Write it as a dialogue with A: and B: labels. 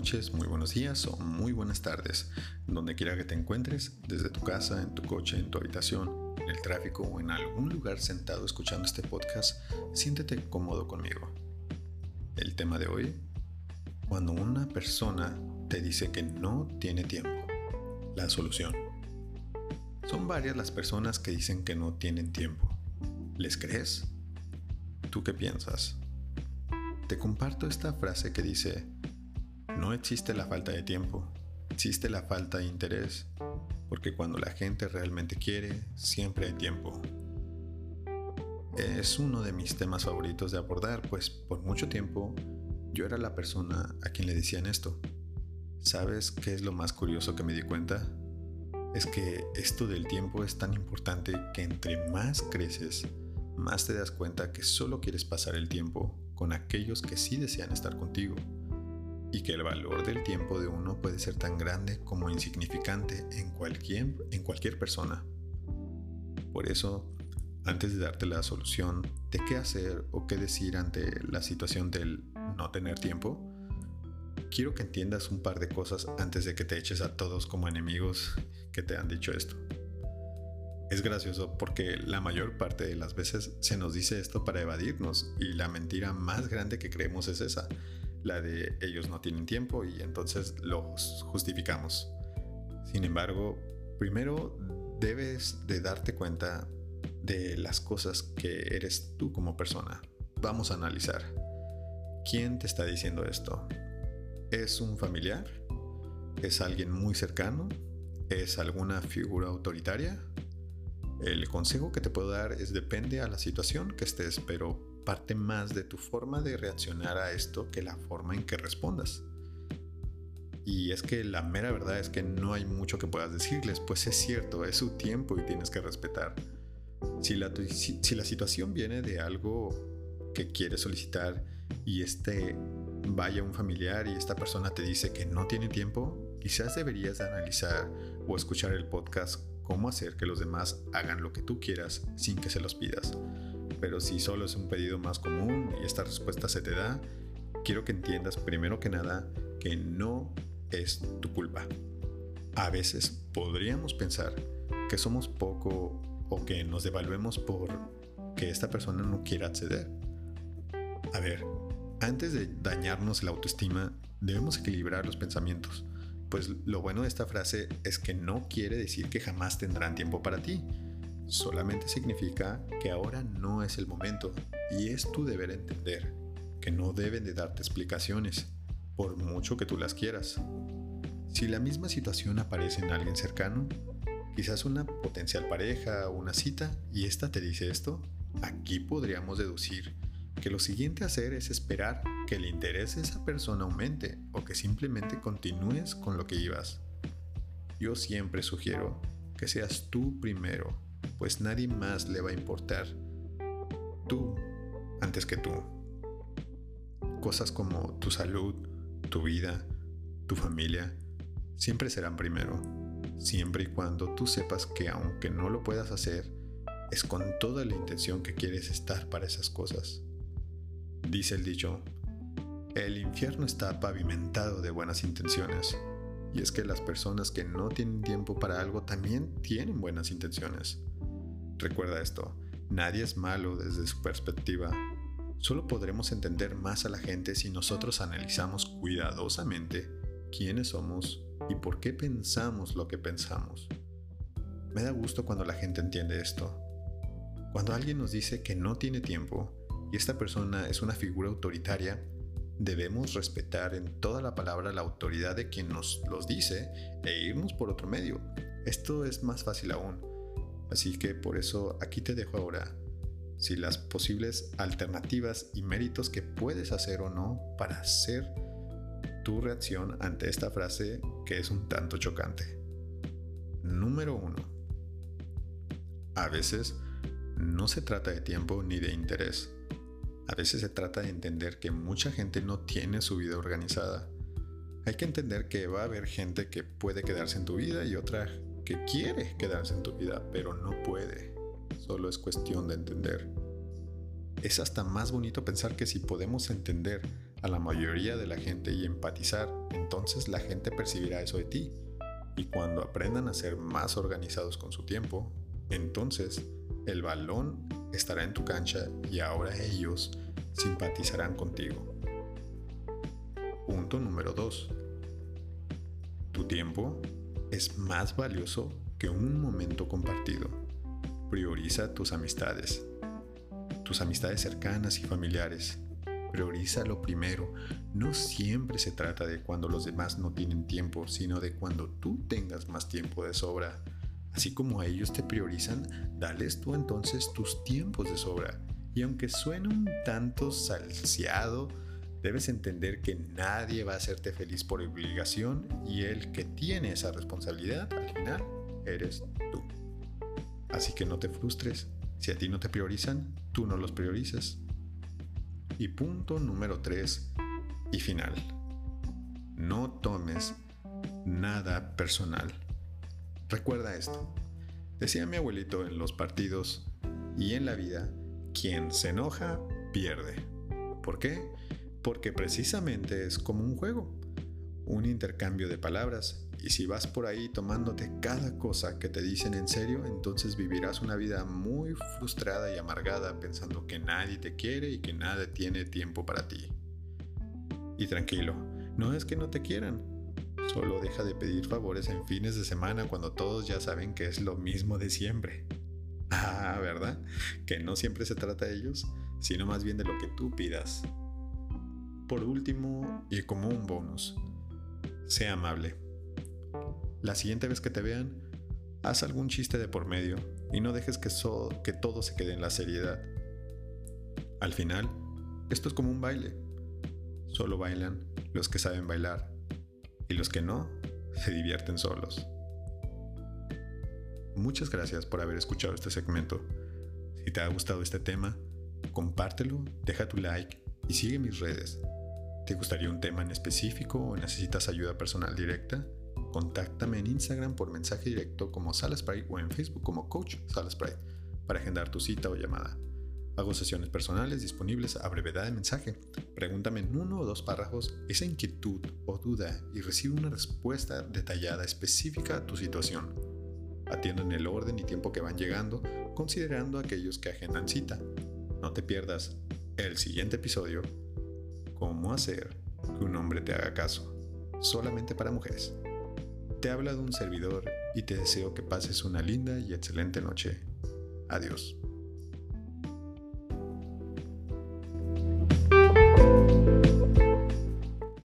A: noches, muy buenos días o muy buenas tardes, donde quiera que te encuentres, desde tu casa, en tu coche, en tu habitación, en el tráfico o en algún lugar sentado escuchando este podcast, siéntete cómodo conmigo. El tema de hoy, cuando una persona te dice que no tiene tiempo, la solución. Son varias las personas que dicen que no tienen tiempo. ¿Les crees? ¿Tú qué piensas? Te comparto esta frase que dice, no existe la falta de tiempo, existe la falta de interés, porque cuando la gente realmente quiere, siempre hay tiempo. Es uno de mis temas favoritos de abordar, pues por mucho tiempo yo era la persona a quien le decían esto. ¿Sabes qué es lo más curioso que me di cuenta? Es que esto del tiempo es tan importante que entre más creces, más te das cuenta que solo quieres pasar el tiempo con aquellos que sí desean estar contigo y que el valor del tiempo de uno puede ser tan grande como insignificante en cualquier, en cualquier persona. Por eso, antes de darte la solución de qué hacer o qué decir ante la situación del no tener tiempo, quiero que entiendas un par de cosas antes de que te eches a todos como enemigos que te han dicho esto. Es gracioso porque la mayor parte de las veces se nos dice esto para evadirnos y la mentira más grande que creemos es esa, la de ellos no tienen tiempo y entonces los justificamos. Sin embargo, primero debes de darte cuenta de las cosas que eres tú como persona. Vamos a analizar. ¿Quién te está diciendo esto? ¿Es un familiar? ¿Es alguien muy cercano? ¿Es alguna figura autoritaria? El consejo que te puedo dar es depende a la situación que estés, pero parte más de tu forma de reaccionar a esto que la forma en que respondas. Y es que la mera verdad es que no hay mucho que puedas decirles, pues es cierto, es su tiempo y tienes que respetar. Si la, si, la situación viene de algo que quieres solicitar y este vaya un familiar y esta persona te dice que no tiene tiempo, quizás deberías analizar o escuchar el podcast cómo hacer que los demás hagan lo que tú quieras sin que se los pidas pero si solo es un pedido más común y esta respuesta se te da, quiero que entiendas primero que nada que no es tu culpa. A veces podríamos pensar que somos poco o que nos devaluemos por que esta persona no quiera acceder. A ver, antes de dañarnos la autoestima, debemos equilibrar los pensamientos, pues lo bueno de esta frase es que no quiere decir que jamás tendrán tiempo para ti solamente significa que ahora no es el momento y es tu deber entender que no deben de darte explicaciones, por mucho que tú las quieras. Si la misma situación aparece en alguien cercano, quizás una potencial pareja o una cita, y esta te dice esto, aquí podríamos deducir que lo siguiente a hacer es esperar que el interés de esa persona aumente o que simplemente continúes con lo que ibas. Yo siempre sugiero que seas tú primero pues nadie más le va a importar tú antes que tú. Cosas como tu salud, tu vida, tu familia, siempre serán primero, siempre y cuando tú sepas que aunque no lo puedas hacer, es con toda la intención que quieres estar para esas cosas. Dice el dicho, el infierno está pavimentado de buenas intenciones. Y es que las personas que no tienen tiempo para algo también tienen buenas intenciones. Recuerda esto, nadie es malo desde su perspectiva. Solo podremos entender más a la gente si nosotros analizamos cuidadosamente quiénes somos y por qué pensamos lo que pensamos. Me da gusto cuando la gente entiende esto. Cuando alguien nos dice que no tiene tiempo y esta persona es una figura autoritaria, debemos respetar en toda la palabra la autoridad de quien nos los dice e irnos por otro medio. Esto es más fácil aún Así que por eso aquí te dejo ahora si las posibles alternativas y méritos que puedes hacer o no para hacer tu reacción ante esta frase que es un tanto chocante. Número 1. A veces no se trata de tiempo ni de interés. A veces se trata de entender que mucha gente no tiene su vida organizada. Hay que entender que va a haber gente que puede quedarse en tu vida y otra que quiere quedarse en tu vida, pero no puede. Solo es cuestión de entender. Es hasta más bonito pensar que si podemos entender a la mayoría de la gente y empatizar, entonces la gente percibirá eso de ti. Y cuando aprendan a ser más organizados con su tiempo, entonces el balón estará en tu cancha y ahora ellos simpatizarán contigo. Punto número 2. Tu tiempo es más valioso que un momento compartido. Prioriza tus amistades, tus amistades cercanas y familiares. Prioriza lo primero. No siempre se trata de cuando los demás no tienen tiempo, sino de cuando tú tengas más tiempo de sobra. Así como a ellos te priorizan, dales tú entonces tus tiempos de sobra. Y aunque suene un tanto salseado, debes entender que nadie va a hacerte feliz por obligación y el que tiene esa responsabilidad al final eres tú. Así que no te frustres. Si a ti no te priorizan, tú no los priorizas. Y punto número 3 y final. No tomes nada personal. Recuerda esto. Decía mi abuelito en los partidos y en la vida, quien se enoja, pierde. ¿Por qué? Porque precisamente es como un juego, un intercambio de palabras. Y si vas por ahí tomándote cada cosa que te dicen en serio, entonces vivirás una vida muy frustrada y amargada pensando que nadie te quiere y que nada tiene tiempo para ti. Y tranquilo, no es que no te quieran, Solo deja de pedir favores en fines de semana cuando todos ya saben que es lo mismo de siempre. Ah, ¿verdad? Que no siempre se trata de ellos, sino más bien de lo que tú pidas. Por último, y como un bonus, sea amable. La siguiente vez que te vean, haz algún chiste de por medio y no dejes que, todo se quede en la seriedad. Al final, esto es como un baile. Solo bailan los que saben bailar y los que no se divierten solos. Muchas gracias por haber escuchado este segmento. Si te ha gustado este tema, compártelo, deja tu like y sigue mis redes. ¿Te gustaría un tema en específico o necesitas ayuda personal directa? Contáctame en Instagram por mensaje directo como Salaspray o en Facebook como Coach Salaspray para agendar tu cita o llamada. Hago sesiones personales disponibles a brevedad de mensaje. Pregúntame en uno o dos párrafos esa inquietud o duda y recibe una respuesta detallada específica a tu situación. Atiendo en el orden y tiempo que van llegando, considerando aquellos que agendan cita. No te pierdas el siguiente episodio, Cómo hacer que un hombre te haga caso, solamente para mujeres. Te habla de un servidor y te deseo que pases una linda y excelente noche. Adiós.